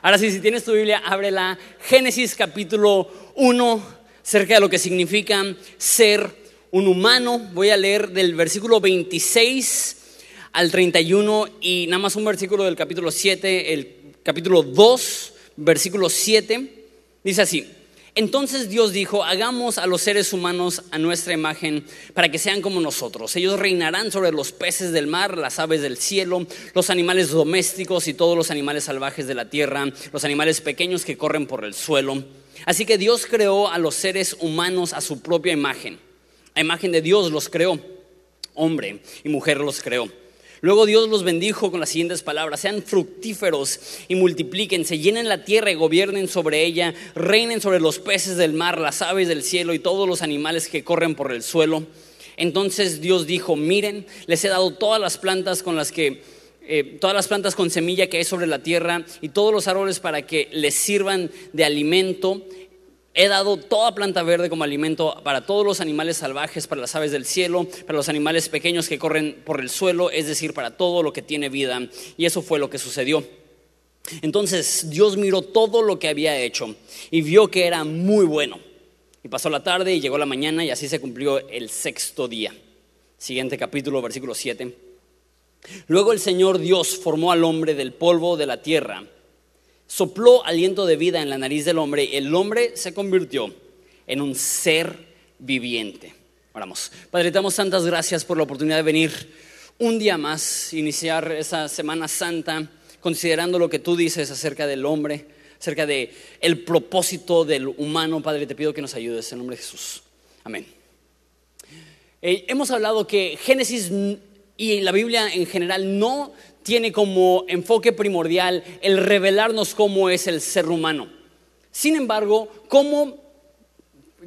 Ahora sí, si tienes tu Biblia, ábrela. Génesis capítulo 1, cerca de lo que significa ser un humano. Voy a leer del versículo 26 al 31 y nada más un versículo del capítulo 7, el capítulo 2, versículo 7. Dice así. Entonces Dios dijo, hagamos a los seres humanos a nuestra imagen para que sean como nosotros. Ellos reinarán sobre los peces del mar, las aves del cielo, los animales domésticos y todos los animales salvajes de la tierra, los animales pequeños que corren por el suelo. Así que Dios creó a los seres humanos a su propia imagen. A imagen de Dios los creó. Hombre y mujer los creó. Luego Dios los bendijo con las siguientes palabras, sean fructíferos y multiplíquense, llenen la tierra y gobiernen sobre ella, reinen sobre los peces del mar, las aves del cielo y todos los animales que corren por el suelo. Entonces Dios dijo, miren, les he dado todas las plantas con las que eh, todas las plantas con semilla que hay sobre la tierra y todos los árboles para que les sirvan de alimento. He dado toda planta verde como alimento para todos los animales salvajes, para las aves del cielo, para los animales pequeños que corren por el suelo, es decir, para todo lo que tiene vida. Y eso fue lo que sucedió. Entonces Dios miró todo lo que había hecho y vio que era muy bueno. Y pasó la tarde y llegó la mañana y así se cumplió el sexto día. Siguiente capítulo, versículo 7. Luego el Señor Dios formó al hombre del polvo de la tierra sopló aliento de vida en la nariz del hombre y el hombre se convirtió en un ser viviente. Oramos. Padre, te damos tantas gracias por la oportunidad de venir un día más, iniciar esa Semana Santa, considerando lo que tú dices acerca del hombre, acerca de el propósito del humano. Padre, te pido que nos ayudes en nombre de Jesús. Amén. Eh, hemos hablado que Génesis y la Biblia en general no tiene como enfoque primordial el revelarnos cómo es el ser humano. Sin embargo, como,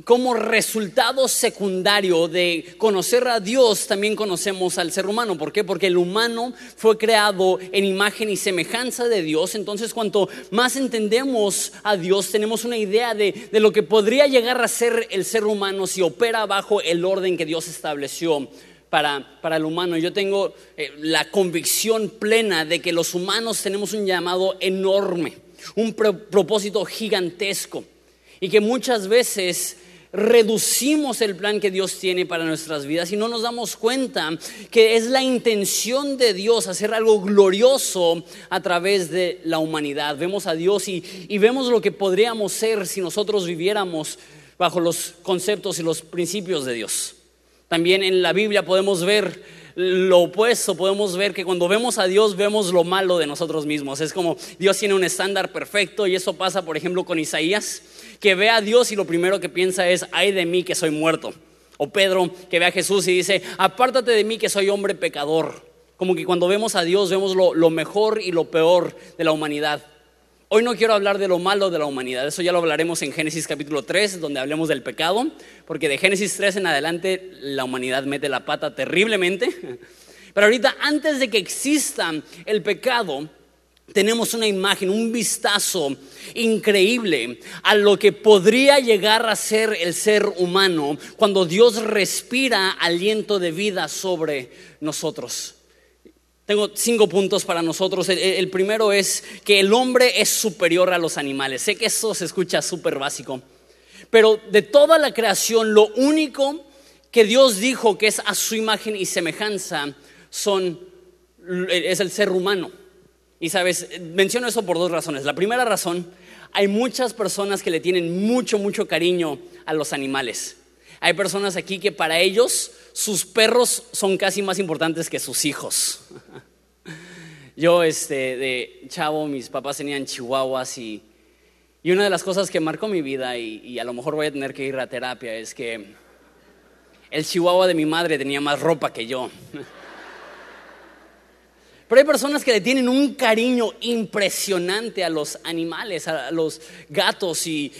como resultado secundario de conocer a Dios, también conocemos al ser humano. ¿Por qué? Porque el humano fue creado en imagen y semejanza de Dios. Entonces, cuanto más entendemos a Dios, tenemos una idea de, de lo que podría llegar a ser el ser humano si opera bajo el orden que Dios estableció para, el humano. Yo tengo eh, la convicción plena de que los humanos tenemos un llamado enorme, un propósito gigantesco y que muchas veces reducimos el plan que Dios tiene para nuestras vidas y no nos damos cuenta que es la intención de Dios hacer algo glorioso a través de la humanidad. Vemos a Dios y, y vemos lo que podríamos ser si nosotros viviéramos bajo los conceptos y los principios de Dios. También en la Biblia podemos ver lo opuesto, podemos ver que cuando vemos a Dios vemos lo malo de nosotros mismos. Es como Dios tiene un estándar perfecto y eso pasa, por ejemplo, con Isaías, que ve a Dios y lo primero que piensa es, ay de mí que soy muerto. O Pedro, que ve a Jesús y dice, apártate de mí que soy hombre pecador. Como que cuando vemos a Dios vemos lo, lo mejor y lo peor de la humanidad. Hoy no quiero hablar de lo malo de la humanidad, eso ya lo hablaremos en Génesis capítulo 3, donde hablemos del pecado, porque de Génesis 3 en adelante la humanidad mete la pata terriblemente. Pero ahorita, antes de que exista el pecado, tenemos una imagen, un vistazo increíble a lo que podría llegar a ser el ser humano cuando Dios respira aliento de vida sobre nosotros. Tengo cinco puntos para nosotros. El, primero es que el hombre es superior a los animales. Sé que eso se escucha súper básico, pero de toda la creación, lo único que Dios dijo que es a su imagen y semejanza son, es el ser humano. Y sabes, menciono eso por dos razones. La primera razón, hay muchas personas que le tienen mucho, mucho cariño a los animales. Hay personas aquí que para ellos sus perros son casi más importantes que sus hijos. Yo, este, de chavo, mis papás tenían chihuahuas y, y una de las cosas que marcó mi vida, y, y, a lo mejor voy a tener que ir a terapia, es que el chihuahua de mi madre tenía más ropa que yo. Pero hay personas que le tienen un cariño impresionante a los animales, a los gatos y,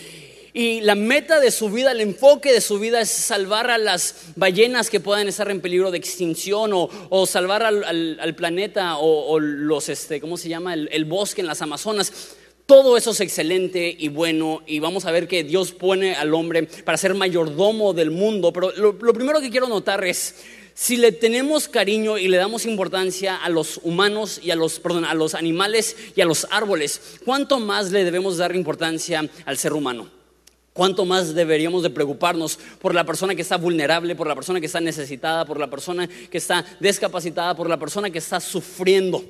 y la meta de su vida, el enfoque de su vida es salvar a las ballenas que puedan estar en peligro de extinción o, salvar al, planeta o, los, este, ¿cómo se llama? El, bosque en las Amazonas. Todo eso es excelente y bueno y vamos a ver que Dios pone al hombre para ser mayordomo del mundo. Pero lo primero que quiero notar es, Si le tenemos cariño y le damos importancia a los humanos y a los, perdón, a los animales y a los árboles, ¿cuánto más le debemos dar importancia al ser humano? ¿Cuánto más deberíamos de preocuparnos por la persona que está vulnerable, por la persona que está necesitada, por la persona que está discapacitada, por la persona que está sufriendo?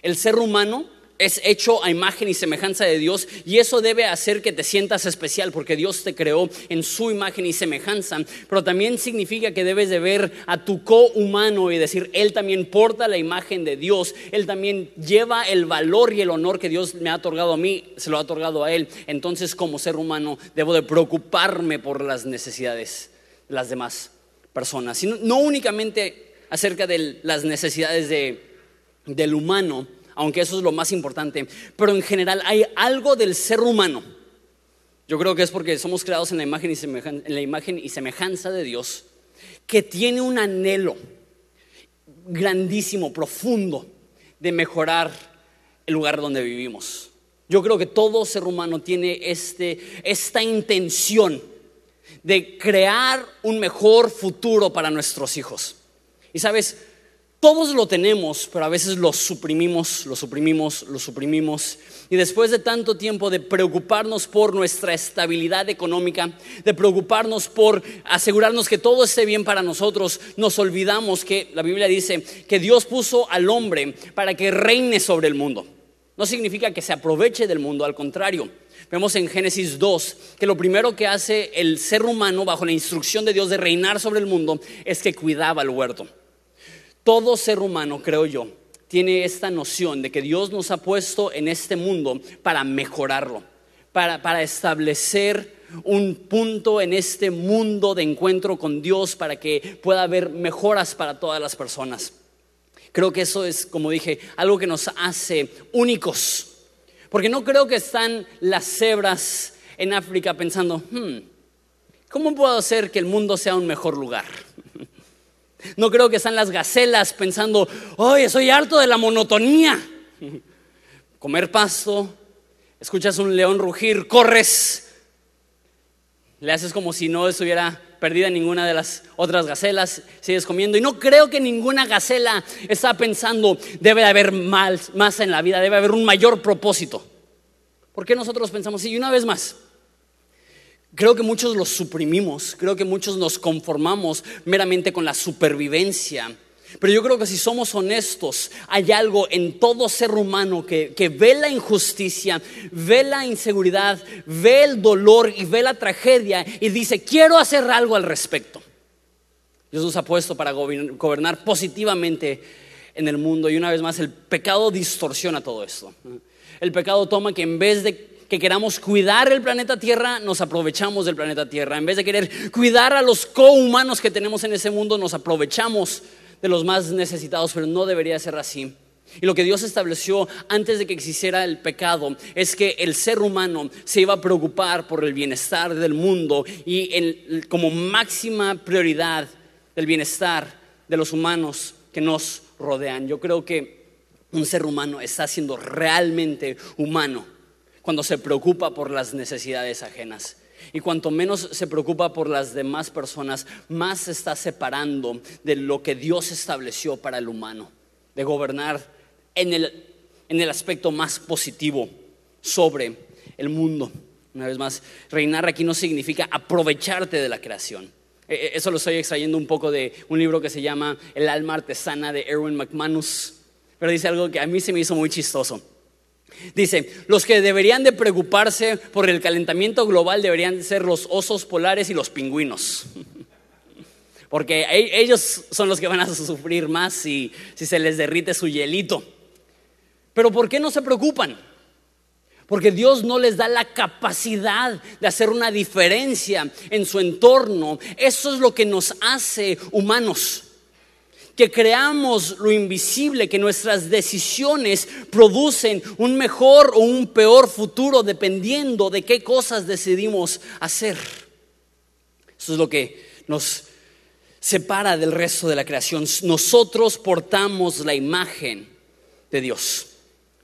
El ser humano es hecho a imagen y semejanza de Dios y eso debe hacer que te sientas especial porque Dios te creó en su imagen y semejanza, pero también significa que debes de ver a tu co-humano y decir, Él también porta la imagen de Dios, Él también lleva el valor y el honor que Dios me ha otorgado a mí, se lo ha otorgado a Él. Entonces como ser humano debo de preocuparme por las necesidades de las demás personas, sino, no únicamente acerca de las necesidades de, del humano, aunque eso es lo más importante, pero en general hay algo del ser humano. Yo creo que es porque somos creados en la imagen y semejanza, en la imagen y semejanza de Dios, que tiene un anhelo grandísimo, profundo, de mejorar el lugar donde vivimos. Yo creo que todo ser humano tiene este, esta intención de crear un mejor futuro para nuestros hijos. Y sabes, todos lo tenemos, pero a veces lo suprimimos, lo suprimimos, lo suprimimos. Y después de tanto tiempo de preocuparnos por nuestra estabilidad económica, de preocuparnos por asegurarnos que todo esté bien para nosotros, nos olvidamos que la Biblia dice que Dios puso al hombre para que reine sobre el mundo. No significa que se aproveche del mundo, al contrario. Vemos en Génesis 2 que lo primero que hace el ser humano bajo la instrucción de Dios de reinar sobre el mundo es que cuidaba el huerto. Todo ser humano, creo yo, tiene esta noción de que Dios nos ha puesto en este mundo para mejorarlo, para, establecer un punto en este mundo de encuentro con Dios para que pueda haber mejoras para todas las personas. Creo que eso es, como dije, algo que nos hace únicos. Porque no creo que están las cebras en África pensando, hmm, ¿cómo puedo hacer que el mundo sea un mejor lugar? No creo que están las gacelas pensando, oye, soy harto de la monotonía. Comer pasto, escuchas un león rugir, corres, le haces como si no estuviera perdida ninguna de las otras gacelas, sigues comiendo. Y no creo que ninguna gacela está pensando, debe haber más, más en la vida, debe haber un mayor propósito. ¿Por qué nosotros pensamos? Y una vez más, Creo que muchos los suprimimos, creo que muchos nos conformamos meramente con la supervivencia. Pero yo creo que si somos honestos, hay algo en todo ser humano que, ve la injusticia, ve la inseguridad, ve el dolor y ve la tragedia y dice, quiero hacer algo al respecto. Dios nos ha puesto para gobernar positivamente en el mundo y una vez más el pecado distorsiona todo esto. El pecado toma que en vez de que queramos cuidar el planeta Tierra, nos aprovechamos del planeta Tierra. En vez de querer cuidar a los cohumanos que tenemos en ese mundo, nos aprovechamos de los más necesitados, pero no debería ser así. Y lo que Dios estableció antes de que existiera el pecado es que el ser humano se iba a preocupar por el bienestar del mundo y como máxima prioridad del bienestar de los humanos que nos rodean. Yo creo que un ser humano está siendo realmente humano cuando se preocupa por las necesidades ajenas. Y cuanto menos se preocupa por las demás personas, más se está separando de lo que Dios estableció para el humano, de gobernar en el, en el aspecto más positivo sobre el mundo. Una vez más, reinar aquí no significa aprovecharte de la creación. E, e, eso lo estoy extrayendo un poco de un libro que se llama El alma artesana de Erwin McManus, pero dice algo que a mí se me hizo muy chistoso. Dice, los que deberían de preocuparse por el calentamiento global deberían ser los osos polares y los pingüinos. Porque e-, ellos son los que van a sufrir más si, si se les derrite su hielito. Pero ¿por qué no se preocupan? Porque Dios no les da la capacidad de hacer una diferencia en su entorno. Eso es lo que nos hace humanos que creamos lo invisible, que nuestras decisiones producen un mejor o un peor futuro dependiendo de qué cosas decidimos hacer. Eso es lo que nos separa del resto de la creación. Nosotros portamos la imagen de Dios.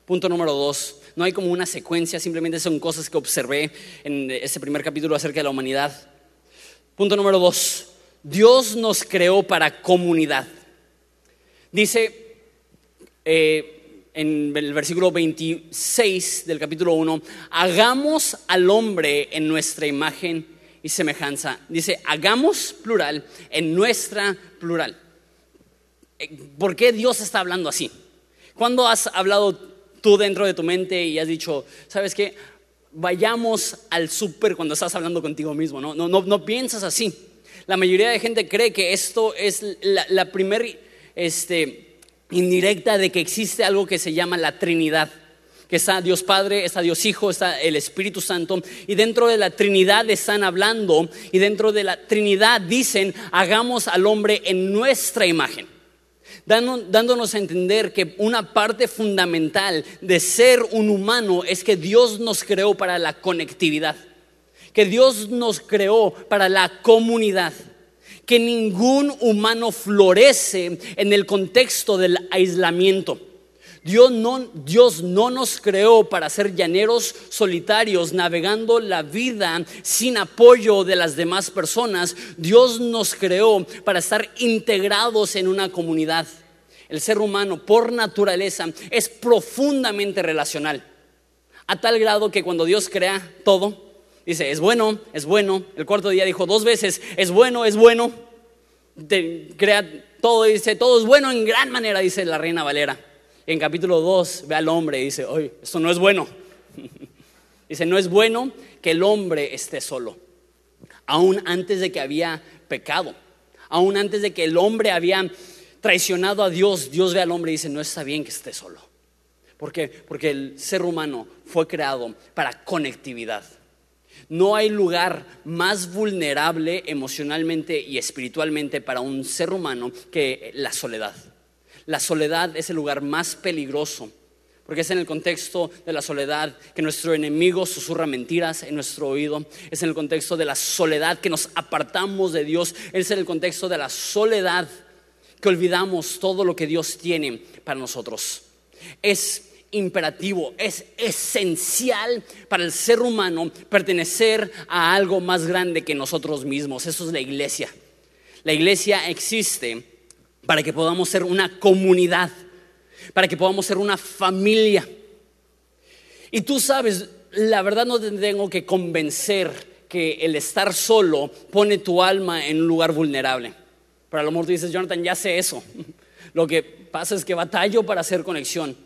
Punto número dos. No hay como una secuencia, simplemente son cosas que observé en ese primer capítulo acerca de la humanidad. Punto número dos Dios nos creó para comunidad. Dice eh, en el versículo 26 del capítulo 1, hagamos al hombre en nuestra imagen y semejanza. Dice, hagamos plural en nuestra plural. Eh, ¿Por qué Dios está hablando así? ¿Cuándo has hablado tú dentro de tu mente y has dicho, ¿sabes qué? Vayamos al súper cuando estás hablando contigo mismo, ¿no? No, no, piensas así. La mayoría de gente cree que esto es la primera este, indirecta de que existe algo que se llama la Trinidad que está Dios Padre, está Dios Hijo, está el Espíritu Santo, y dentro de la Trinidad están hablando, y dentro de la Trinidad dicen, hagamos al hombre en nuestra imagen. Dándonos a entender que una parte fundamental de ser un humano es que Dios nos creó para la conectividad, que Dios nos creó para la comunidad, que ningún humano florece en el contexto del aislamiento. Dios no, Dios no, nos creó para ser llaneros solitarios, navegando la vida sin apoyo de las demás personas. Dios nos creó para estar integrados en una comunidad. El ser humano, por naturaleza, es profundamente relacional. A tal grado que cuando Dios crea todo, dice, es bueno, es bueno. El cuarto día dijo dos veces, es bueno, es bueno. crea todo, dice, todo es bueno en gran manera, dice la reina Valera en capítulo 2 ve al hombre y dice, oye, esto no es bueno. dice, no es bueno que el hombre esté solo. Aún antes de que había pecado, aún antes de que el hombre había traicionado a Dios, Dios ve al hombre y dice, no está bien que esté solo. ¿Por qué? Porque el ser humano fue creado para conectividad. No hay lugar más vulnerable emocionalmente y espiritualmente para un ser humano que la soledad. La soledad es el lugar más peligroso, porque es en el contexto de la soledad que nuestro enemigo susurra mentiras en nuestro oído, es en el contexto de la soledad que nos apartamos de Dios, es en el contexto de la soledad que olvidamos todo lo que Dios tiene para nosotros. Es imperativo, es esencial para el ser humano pertenecer a algo más grande que nosotros mismos. Eso es la iglesia. La iglesia existe para que podamos ser una comunidad, para que podamos ser una familia. Y tú sabes, la verdad no te tengo que convencer que el estar solo pone tu alma en un lugar vulnerable. Pero a lo mejor tú dices, Jonathan, ya sé eso. Lo que pasa es que batallo para hacer conexión.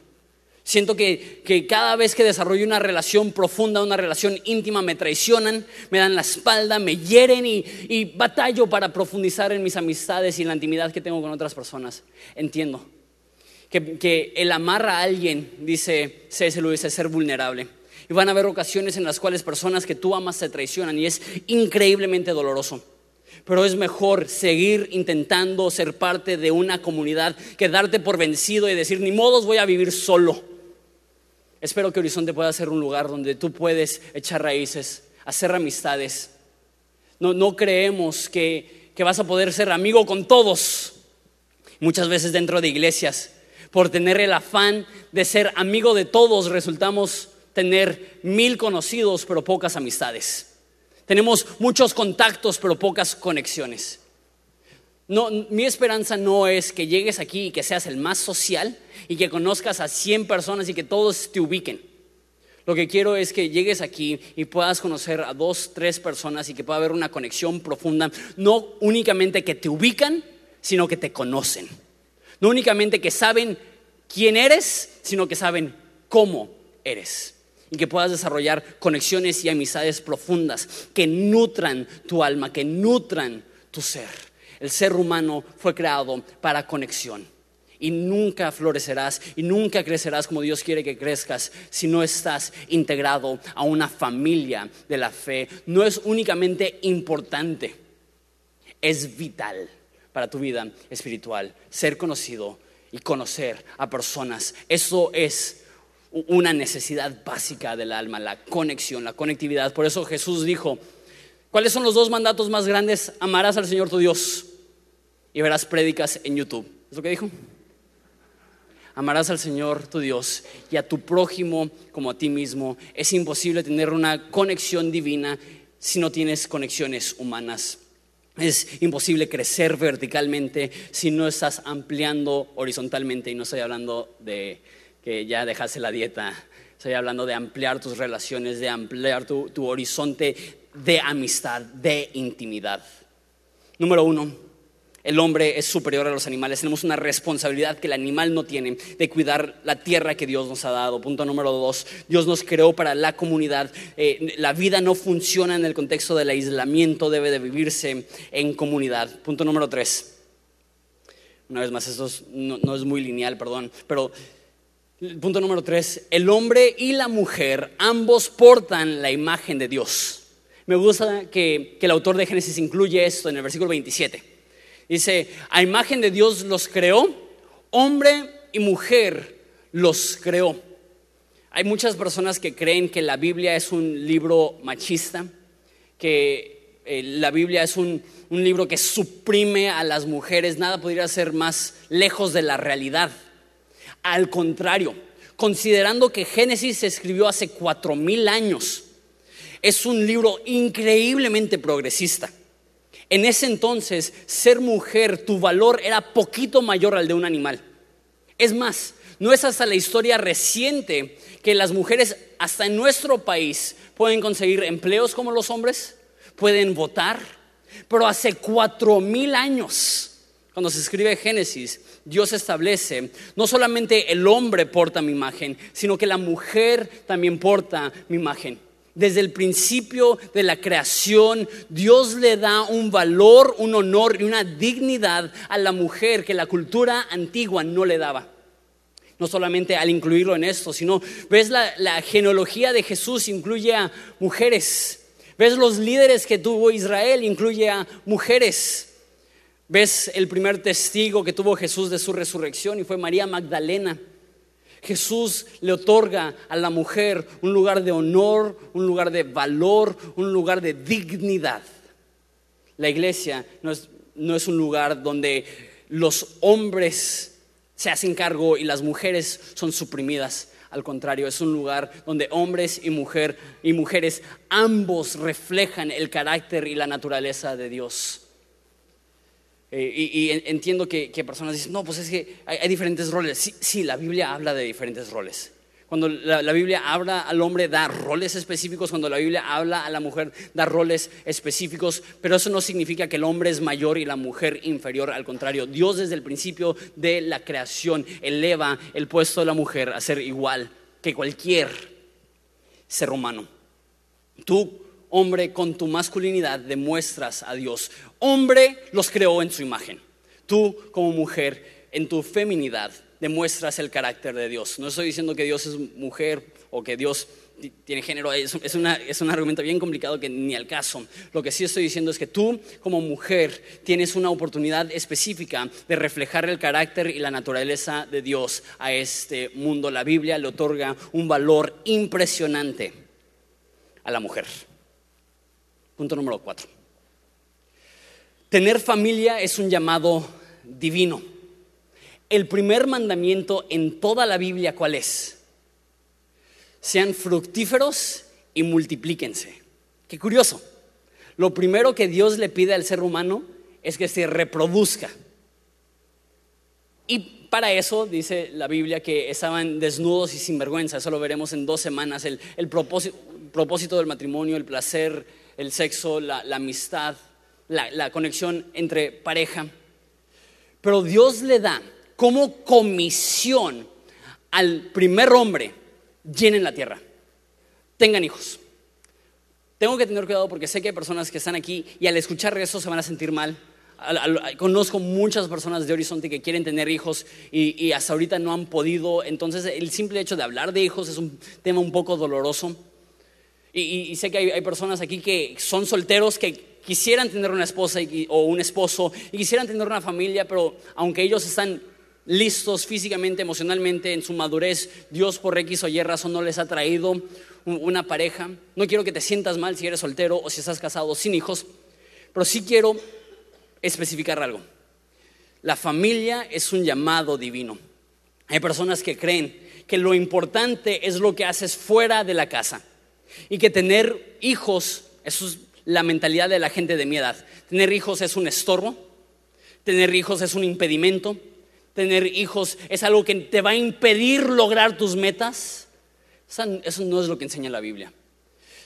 Siento que, cada vez que desarrollo una relación profunda, una relación íntima, me traicionan, me dan la espalda, me hieren y, batallo para profundizar en mis amistades y en la intimidad que tengo con otras personas. Entiendo que, el amar a alguien, dice C.S. Lewis, es ser vulnerable. Y van a haber ocasiones en las cuales personas que tú amas se traicionan y es increíblemente doloroso. Pero es mejor seguir intentando ser parte de una comunidad que darte por vencido y decir, ni modos voy a vivir solo. Espero que Horizonte pueda ser un lugar donde tú puedes echar raíces, hacer amistades. No, no creemos que, que vas a poder ser amigo con todos. Muchas veces dentro de iglesias, por tener el afán de ser amigo de todos, resultamos tener mil conocidos pero pocas amistades. Tenemos muchos contactos pero pocas conexiones. No, mi esperanza no es que llegues aquí y que seas el más social y que conozcas a 100 personas y que todos te ubiquen. Lo que quiero es que llegues aquí y puedas conocer a dos, tres personas y que pueda haber una conexión profunda, no únicamente que te ubican, sino que te conocen. No únicamente que saben quién eres, sino que saben cómo eres. Y que puedas desarrollar conexiones y amistades profundas que nutran tu alma, que nutran tu ser. El ser humano fue creado para conexión. Y nunca florecerás y nunca crecerás como Dios quiere que crezcas si no estás integrado a una familia de la fe. No es únicamente importante, es vital para tu vida espiritual ser conocido y conocer a personas. Eso es una necesidad básica del alma, la conexión, la conectividad. Por eso Jesús dijo, ¿cuáles son los dos mandatos más grandes? Amarás al Señor tu Dios y verás prédicas en YouTube. ¿Es lo que dijo? Amarás al Señor tu Dios y a tu prójimo como a ti mismo. Es imposible tener una conexión divina si no tienes conexiones humanas. Es imposible crecer verticalmente si no estás ampliando horizontalmente y no estoy hablando de que ya dejase la dieta, estoy hablando de ampliar tus relaciones, de ampliar tu, tu horizonte de amistad, de intimidad. Número uno, el hombre es superior a los animales. Tenemos una responsabilidad que el animal no tiene de cuidar la tierra que Dios nos ha dado. Punto número dos, Dios nos creó para la comunidad. Eh, la vida no funciona en el contexto del aislamiento, debe de vivirse en comunidad. Punto número tres. Una vez más, esto no, es muy lineal, perdón, pero punto número tres, el hombre y la mujer ambos portan la imagen de Dios. Me gusta que, que el autor de Génesis incluye esto en el versículo 27. Dice, a imagen de Dios los creó, hombre y mujer los creó. Hay muchas personas que creen que la Biblia es un libro machista, que eh, la Biblia es un, un libro que suprime a las mujeres. Nada podría ser más lejos de la realidad. Al contrario, considerando que Génesis se escribió hace cuatro mil años, es un libro increíblemente progresista. En ese entonces, ser mujer, tu valor era poquito mayor al de un animal. Es más, no es hasta la historia reciente que las mujeres, hasta en nuestro país, pueden conseguir empleos como los hombres, pueden votar, pero hace cuatro mil años, cuando se escribe Génesis, Dios establece, no solamente el hombre porta mi imagen, sino que la mujer también porta mi imagen. Desde el principio de la creación, Dios le da un valor, un honor y una dignidad a la mujer que la cultura antigua no le daba. No solamente al incluirlo en esto, sino ves la, genealogía de Jesús incluye a mujeres. Ves los líderes que tuvo Israel, incluye a mujeres. Ves el primer testigo que tuvo Jesús de su resurrección y fue María Magdalena. Jesús le otorga a la mujer un lugar de honor, un lugar de valor, un lugar de dignidad. La iglesia no es, un lugar donde los hombres se hacen cargo y las mujeres son suprimidas. Al contrario, es un lugar donde hombres y, mujer, y mujeres ambos reflejan el carácter y la naturaleza de Dios. Eh, y, entiendo que, personas dicen, no, pues es que hay, diferentes roles. Sí, sí, la Biblia habla de diferentes roles. Cuando la, Biblia habla al hombre, da roles específicos. Cuando la Biblia habla a la mujer, da roles específicos. Pero eso no significa que el hombre es mayor y la mujer inferior. Al contrario, Dios desde el principio de la creación eleva el puesto de la mujer a ser igual que cualquier ser humano. Tú hombre, con tu masculinidad demuestras a Dios. Hombre los creó en su imagen. Tú como mujer, en tu feminidad, demuestras el carácter de Dios. No estoy diciendo que Dios es mujer o que Dios tiene género, es, es, un argumento bien complicado que ni al caso. Lo que sí estoy diciendo es que tú como mujer tienes una oportunidad específica de reflejar el carácter y la naturaleza de Dios a este mundo. La Biblia le otorga un valor impresionante a la mujer. Punto número cuatro. Tener familia es un llamado divino. El primer mandamiento en toda la Biblia, ¿cuál es? Sean fructíferos y multiplíquense. Qué curioso. Lo primero que Dios le pide al ser humano es que se reproduzca. Y para eso dice la Biblia que estaban desnudos y sin vergüenza. Eso lo veremos en dos semanas. El, propósito, del matrimonio, el placer el sexo, la, amistad, la, conexión entre pareja. Pero Dios le da como comisión al primer hombre, llenen la tierra, tengan hijos. Tengo que tener cuidado porque sé que hay personas que están aquí y al escuchar eso se van a sentir mal. Conozco muchas personas de Horizonte que quieren tener hijos y, y, hasta ahorita no han podido. Entonces el simple hecho de hablar de hijos es un tema un poco doloroso. Y, sé que hay, personas aquí que son solteros que quisieran tener una esposa o un esposo y quisieran tener una familia, pero aunque ellos están listos físicamente, emocionalmente, en su madurez, Dios por X o Y razón no les ha traído una pareja. No quiero que te sientas mal si eres soltero o si estás casado sin hijos, pero sí quiero especificar algo. La familia es un llamado divino. Hay personas que creen que lo importante es lo que haces fuera de la casa y que tener hijos, eso es la mentalidad de la gente de mi edad. Tener hijos es un estorbo, tener hijos es un impedimento, tener hijos es algo que te va a impedir lograr tus metas. Eso no es lo que enseña la Biblia.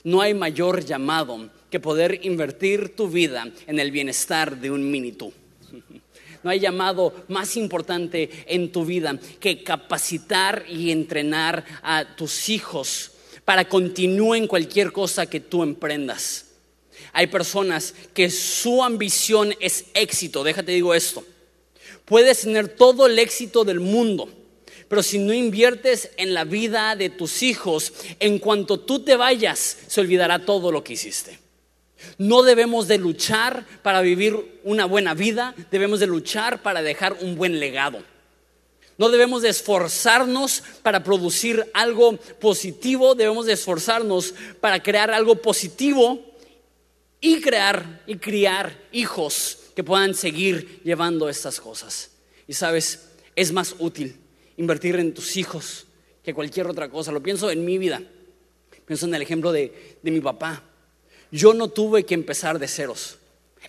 No hay mayor llamado que poder invertir tu vida en el bienestar de un mini tú. No hay llamado más importante en tu vida que capacitar y entrenar a tus hijos para continúen cualquier cosa que tú emprendas. Hay personas que su ambición es éxito. Déjate digo esto. Puedes tener todo el éxito del mundo, pero si no inviertes en la vida de tus hijos, en cuanto tú te vayas, se olvidará todo lo que hiciste. No debemos de luchar para vivir una buena vida, debemos de luchar para dejar un buen legado. No debemos de esforzarnos para producir algo positivo, debemos de esforzarnos para crear algo positivo y crear y criar hijos que puedan seguir llevando estas cosas. Y sabes, es más útil invertir en tus hijos que cualquier otra cosa. Lo pienso en mi vida. Pienso en el ejemplo de, mi papá. Yo no tuve que empezar de ceros.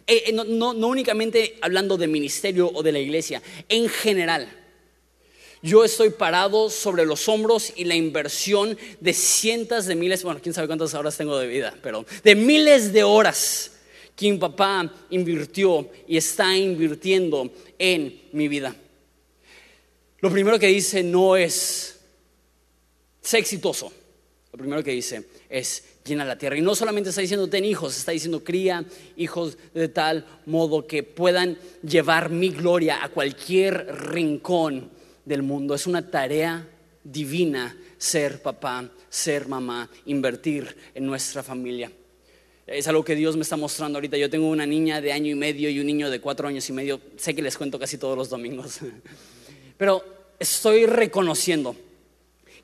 Eh, eh, no únicamente hablando de ministerio o de la iglesia, en general yo estoy parado sobre los hombros y la inversión de cientos de miles, bueno, quién sabe cuántas horas tengo de vida, pero de miles de horas que mi papá invirtió y está invirtiendo en mi vida. Lo primero que dice no es, sé exitoso. Lo primero que dice es, llena la tierra. Y no solamente está diciendo, ten hijos, está diciendo, cría hijos de tal modo que puedan llevar mi gloria a cualquier rincón del mundo. Es una tarea divina ser papá, ser mamá, invertir en nuestra familia. Es algo que Dios me está mostrando ahorita. Yo tengo una niña de año y medio y un niño de cuatro años y medio. Sé que les cuento casi todos los domingos. Pero estoy reconociendo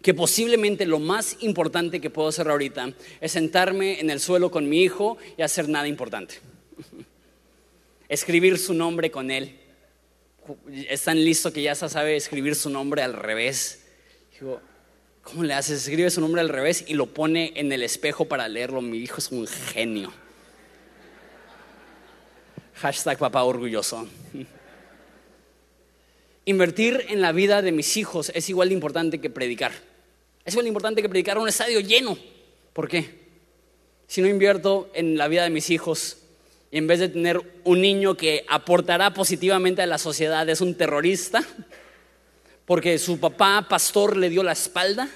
que posiblemente lo más importante que puedo hacer ahorita es sentarme en el suelo con mi hijo y hacer nada importante. Escribir su nombre con él es tan listo que ya sabe escribir su nombre al revés. Digo, ¿cómo le haces? Escribe su nombre al revés y lo pone en el espejo para leerlo. Mi hijo es un genio. Hashtag papá orgulloso. Invertir en la vida de mis hijos es igual de importante que predicar. Es igual de importante que predicar a un estadio lleno. ¿Por qué? Si no invierto en la vida de mis hijos, en vez de tener un niño que aportará positivamente a la sociedad, es un terrorista, porque su papá pastor le dio la espalda,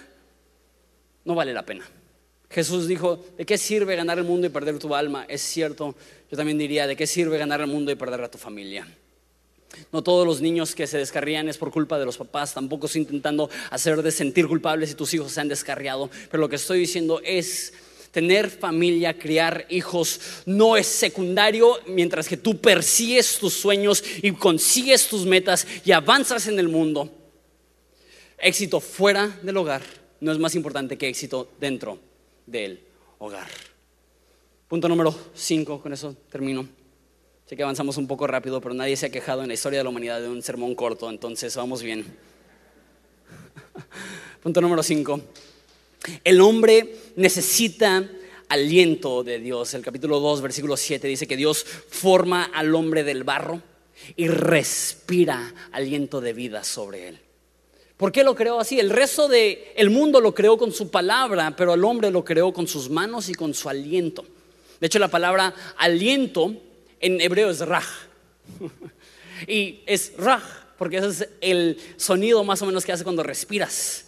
no vale la pena. Jesús dijo, ¿de qué sirve ganar el mundo y perder tu alma? Es cierto, yo también diría, ¿de qué sirve ganar el mundo y perder a tu familia? No todos los niños que se descarrían es por culpa de los papás, tampoco estoy intentando hacer de sentir culpables si tus hijos se han descarriado, pero lo que estoy diciendo es Tener familia, criar hijos no es secundario mientras que tú persigues tus sueños y consigues tus metas y avanzas en el mundo. Éxito fuera del hogar no es más importante que éxito dentro del hogar. Punto número 5, con eso termino. Sé que avanzamos un poco rápido, pero nadie se ha quejado en la historia de la humanidad de un sermón corto, entonces vamos bien. Punto número 5. El hombre necesita aliento de Dios. El capítulo 2, versículo 7 dice que Dios forma al hombre del barro y respira aliento de vida sobre él. ¿Por qué lo creó así? El resto del el mundo lo creó con su palabra, pero el hombre lo creó con sus manos y con su aliento. De hecho, la palabra aliento en hebreo es raj. y es raj porque ese es el sonido más o menos que hace cuando respiras.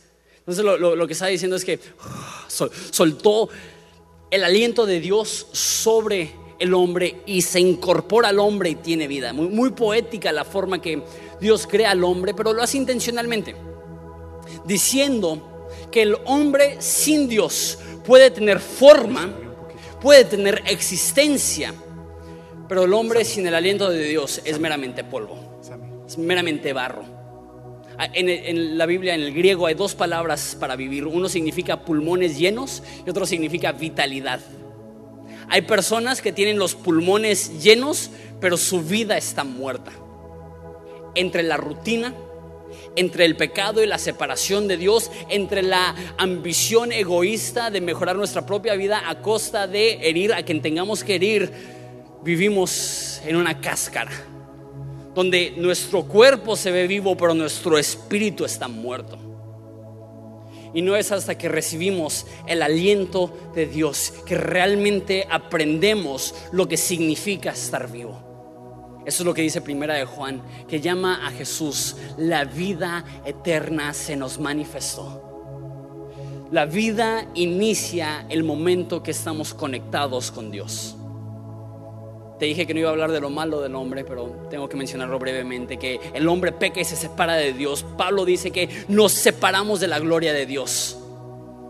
Entonces lo, que está diciendo es que soltó el aliento de Dios sobre el hombre y se incorpora al hombre y tiene vida. Muy, muy poética la forma que Dios crea al hombre, pero lo hace intencionalmente, diciendo que el hombre sin Dios puede tener forma, puede tener existencia, pero el hombre sin el aliento de Dios es meramente polvo, es meramente barro. Ah, en, la Biblia, en el griego, hay dos palabras para vivir. Uno significa pulmones llenos y otro significa vitalidad. Hay personas que tienen los pulmones llenos, pero su vida está muerta. Entre la rutina, entre el pecado y la separación de Dios, entre la ambición egoísta de mejorar nuestra propia vida a costa de herir a quien tengamos que herir, vivimos en una cáscara, donde nuestro cuerpo se ve vivo, pero nuestro espíritu está muerto. Y no es hasta que recibimos el aliento de Dios que realmente aprendemos lo que significa estar vivo. Eso es lo que dice Primera de Juan, que llama a Jesús, la vida eterna se nos manifestó. La vida inicia el momento que estamos conectados con Dios. Te dije que no iba a hablar de lo malo del hombre, pero tengo que mencionarlo brevemente, que el hombre peca y se separa de Dios. Pablo dice que nos separamos de la gloria de Dios.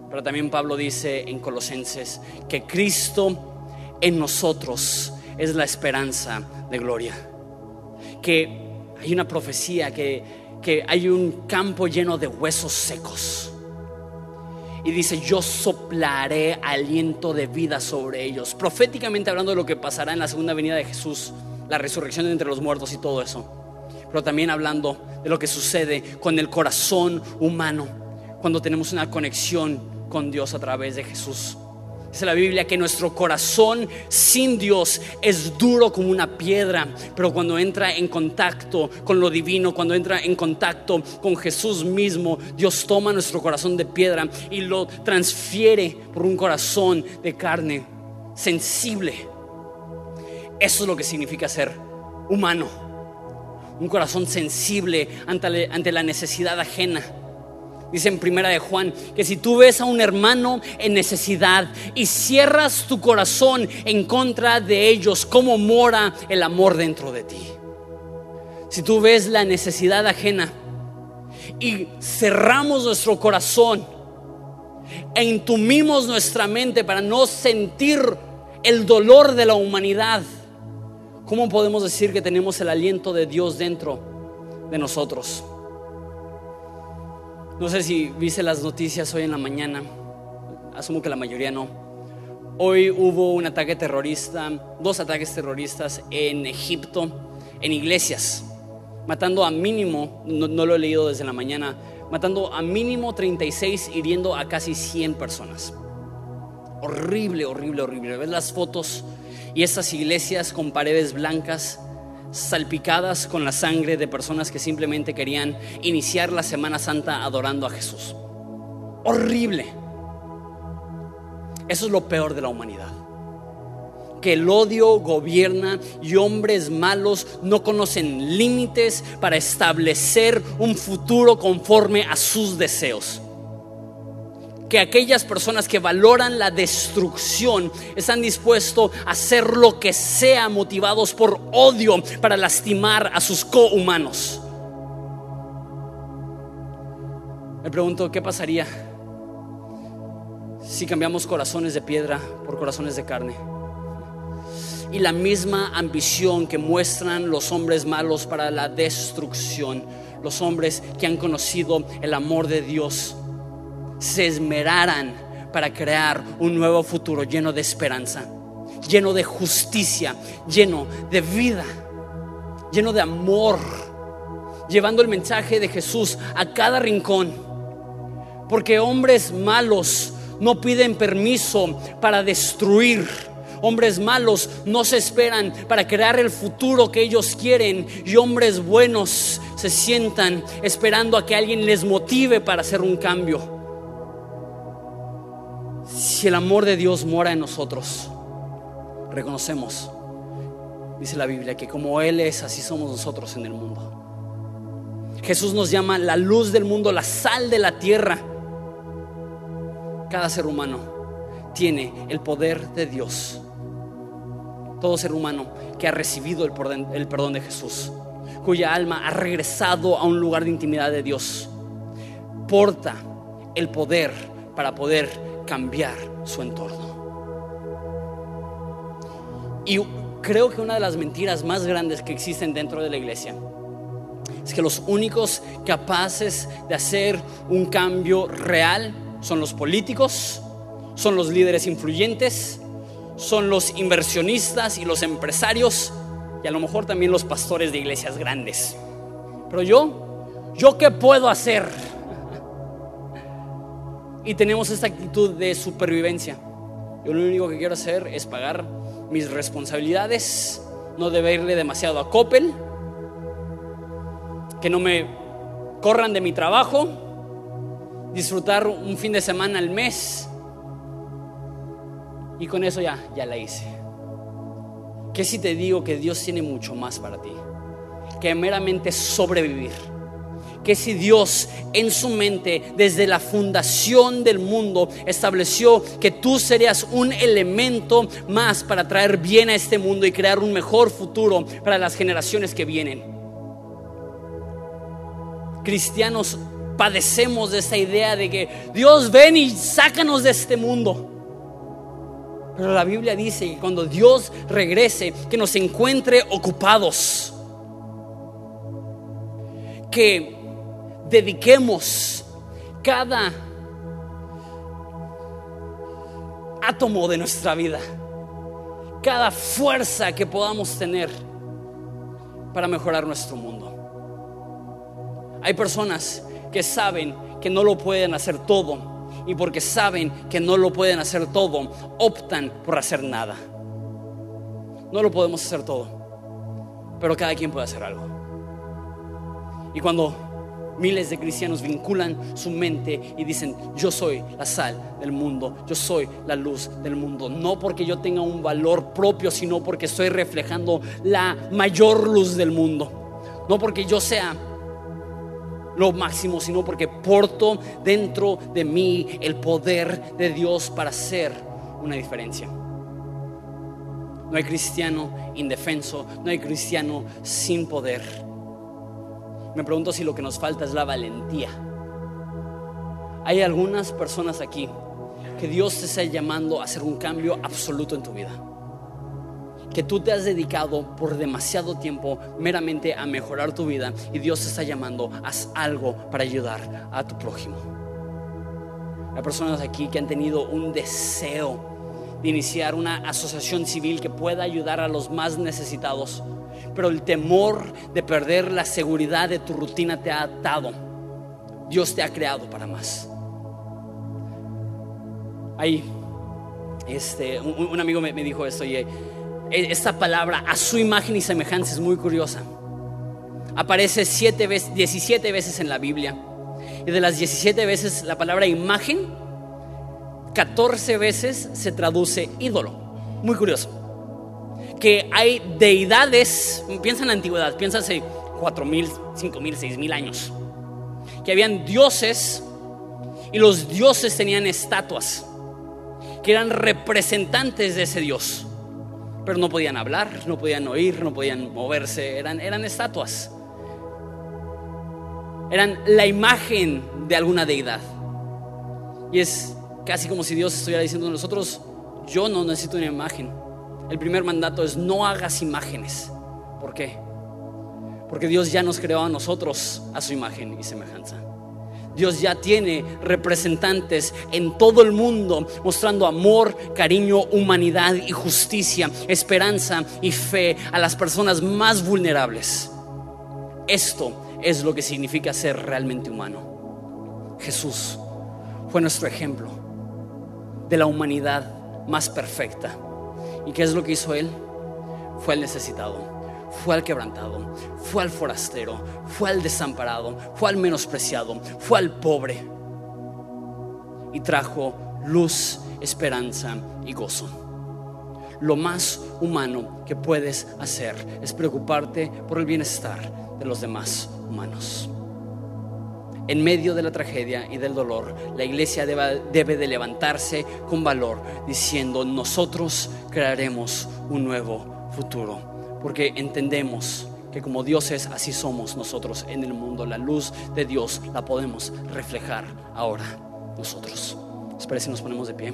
Pero también Pablo dice en Colosenses que Cristo en nosotros es la esperanza de gloria. Que hay una profecía, que, que hay un campo lleno de huesos secos. Y dice, yo soplaré aliento de vida sobre ellos. Proféticamente hablando de lo que pasará en la segunda venida de Jesús, la resurrección entre los muertos y todo eso. Pero también hablando de lo que sucede con el corazón humano cuando tenemos una conexión con Dios a través de Jesús. Dice la Biblia que nuestro corazón sin Dios es duro como una piedra, pero cuando entra en contacto con lo divino, cuando entra en contacto con Jesús mismo, Dios toma nuestro corazón de piedra y lo transfiere por un corazón de carne sensible. Eso es lo que significa ser humano. Un corazón sensible ante, la necesidad ajena Dice en primera de Juan que si tú ves a un hermano en necesidad y cierras tu corazón en contra de ellos, ¿cómo mora el amor dentro de ti? Si tú ves la necesidad ajena y cerramos nuestro corazón e intumimos nuestra mente para no sentir el dolor de la humanidad, ¿cómo podemos decir que tenemos el aliento de Dios dentro de nosotros? No sé si viste las noticias hoy en la mañana, asumo que la mayoría no. Hoy hubo un ataque terrorista, dos ataques terroristas en Egipto, en iglesias, matando a mínimo, no, lo he leído desde la mañana, matando a mínimo 36, hiriendo a casi 100 personas. Horrible, horrible, horrible. Ves las fotos y estas iglesias con paredes blancas, salpicadas con la sangre de personas que simplemente querían iniciar la Semana Santa adorando a Jesús. Horrible. Eso es lo peor de la humanidad. Que el odio gobierna y hombres malos no conocen límites para establecer un futuro conforme a sus deseos que aquellas personas que valoran la destrucción están dispuestos a hacer lo que sea motivados por odio para lastimar a sus cohumanos. Me pregunto, ¿qué pasaría si cambiamos corazones de piedra por corazones de carne? Y la misma ambición que muestran los hombres malos para la destrucción, los hombres que han conocido el amor de Dios se esmeraran para crear un nuevo futuro lleno de esperanza, lleno de justicia, lleno de vida, lleno de amor, llevando el mensaje de Jesús a cada rincón. Porque hombres malos no piden permiso para destruir. Hombres malos no se esperan para crear el futuro que ellos quieren y hombres buenos se sientan esperando a que alguien les motive para hacer un cambio si el amor de Dios mora en nosotros, reconocemos, dice la Biblia, que como Él es, así somos nosotros en el mundo. Jesús nos llama la luz del mundo, la sal de la tierra. Cada ser humano tiene el poder de Dios. Todo ser humano que ha recibido el perdón, de Jesús, cuya alma ha regresado a un lugar de intimidad de Dios, porta el poder para poder cambiar su entorno. Y creo que una de las mentiras más grandes que existen dentro de la iglesia es que los únicos capaces de hacer un cambio real son los políticos, son los líderes influyentes, son los inversionistas y los empresarios y a lo mejor también los pastores de iglesias grandes. Pero yo, ¿yo qué puedo hacer? Y tenemos esta actitud de supervivencia. Yo lo único que quiero hacer es pagar mis responsabilidades, no deberle demasiado a Coppel, que no me corran de mi trabajo, disfrutar un fin de semana al mes y con eso ya, ya la hice. ¿Qué si te digo que Dios tiene mucho más para ti? Que meramente sobrevivir. Que si Dios en su mente, desde la fundación del mundo, estableció que tú serías un elemento más para traer bien a este mundo y crear un mejor futuro para las generaciones que vienen. Cristianos padecemos de esta idea de que Dios ven y sácanos de este mundo. Pero la Biblia dice que cuando Dios regrese, que nos encuentre ocupados, que dediquemos cada átomo de nuestra vida, cada fuerza que podamos tener para mejorar nuestro mundo. Hay personas que saben que no lo pueden hacer todo y porque saben que no lo pueden hacer todo, optan por hacer nada. No lo podemos hacer todo, pero cada quien puede hacer algo. Y cuando miles de cristianos vinculan su mente y dicen, yo soy la sal del mundo, yo soy la luz del mundo, no porque yo tenga un valor propio, sino porque estoy reflejando la mayor luz del mundo, no porque yo sea lo máximo, sino porque porto dentro de mí el poder de Dios para hacer una diferencia. No hay cristiano indefenso, no hay cristiano sin poder. Me pregunto si lo que nos falta es la valentía. Hay algunas personas aquí que Dios te está llamando a hacer un cambio absoluto en tu vida que tú te has dedicado por demasiado tiempo meramente a mejorar tu vida y Dios te está llamando, haz algo para ayudar a tu prójimo. Hay personas aquí que han tenido un deseo de iniciar una asociación civil que pueda ayudar a los más necesitados, pero el temor de perder la seguridad de tu rutina te ha atado. Dios te ha creado para más. Ahí, este, un, amigo me, dijo esto e, esta palabra a su imagen y semejanza es muy curiosa. Aparece siete veces, 17 veces en la Biblia. Y de las 17 veces la palabra imagen, 14 veces se traduce ídolo. Muy curioso. Que hay deidades, piensa en la antigüedad, piensa hace 4 mil, 5 mil, 6 mil años. Que habían dioses y los dioses tenían estatuas que eran representantes de ese dios pero no podían hablar, no podían oír, no podían moverse, eran, eran estatuas. Eran la imagen de alguna deidad. Y es casi como si Dios estuviera diciendo a nosotros, yo no necesito una imagen. El primer mandato es no hagas imágenes. ¿Por qué? Porque Dios ya nos creó a nosotros a su imagen y semejanza. Dios ya tiene representantes en todo el mundo mostrando amor, cariño, humanidad y justicia, esperanza y fe a las personas más vulnerables. Esto es lo que significa ser realmente humano. Jesús fue nuestro ejemplo de la humanidad más perfecta. ¿Y qué es lo que hizo Él? Fue el necesitado fue al quebrantado, fue al forastero, fue al desamparado, fue al menospreciado, fue al pobre. Y trajo luz, esperanza y gozo. Lo más humano que puedes hacer es preocuparte por el bienestar de los demás humanos. En medio de la tragedia y del dolor, la iglesia debe, de levantarse con valor diciendo, nosotros crearemos un nuevo futuro porque entendemos que como Dios es, así somos nosotros en el mundo. La luz de Dios la podemos reflejar ahora nosotros. Espera si nos ponemos de pie.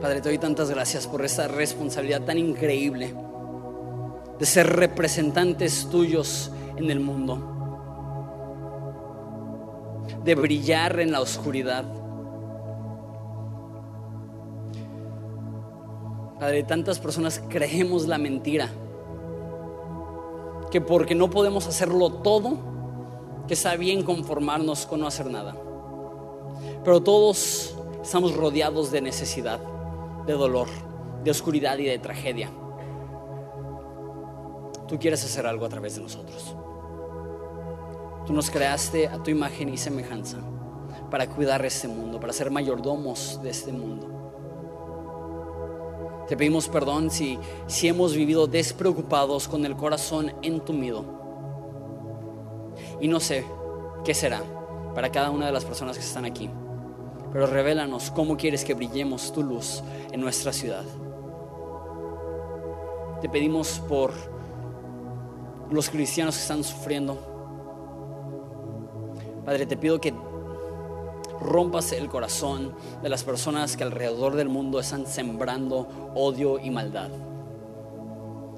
Padre, te doy tantas gracias por esta responsabilidad tan increíble de ser representantes tuyos en el mundo, de brillar en la oscuridad Padre, tantas personas creemos la mentira. Que porque no podemos hacerlo todo, que está bien conformarnos con no hacer nada. Pero todos estamos rodeados de necesidad, de dolor, de oscuridad y de tragedia. Tú quieres hacer algo a través de nosotros. Tú nos creaste a tu imagen y semejanza para cuidar este mundo, para ser mayordomos de este mundo. Te pedimos perdón si, si hemos vivido despreocupados con el corazón entumido. Y no sé qué será para cada una de las personas que están aquí. Pero revélanos cómo quieres que brillemos tu luz en nuestra ciudad. Te pedimos por los cristianos que están sufriendo. Padre, te pido que rompas el corazón de las personas que alrededor del mundo están sembrando odio y maldad.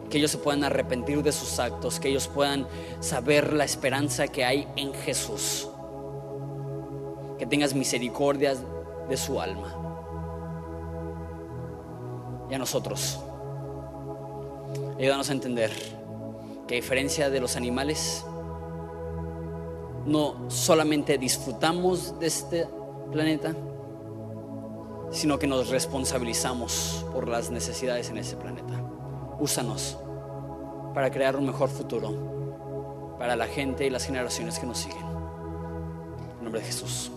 Que ellos se puedan arrepentir de sus actos, que ellos puedan saber la esperanza que hay en Jesús. Que tengas misericordia de su alma. Y a nosotros, ayúdanos a entender que a diferencia de los animales, no solamente disfrutamos de este planeta, sino que nos responsabilizamos por las necesidades en ese planeta. Úsanos para crear un mejor futuro para la gente y las generaciones que nos siguen. En nombre de Jesús.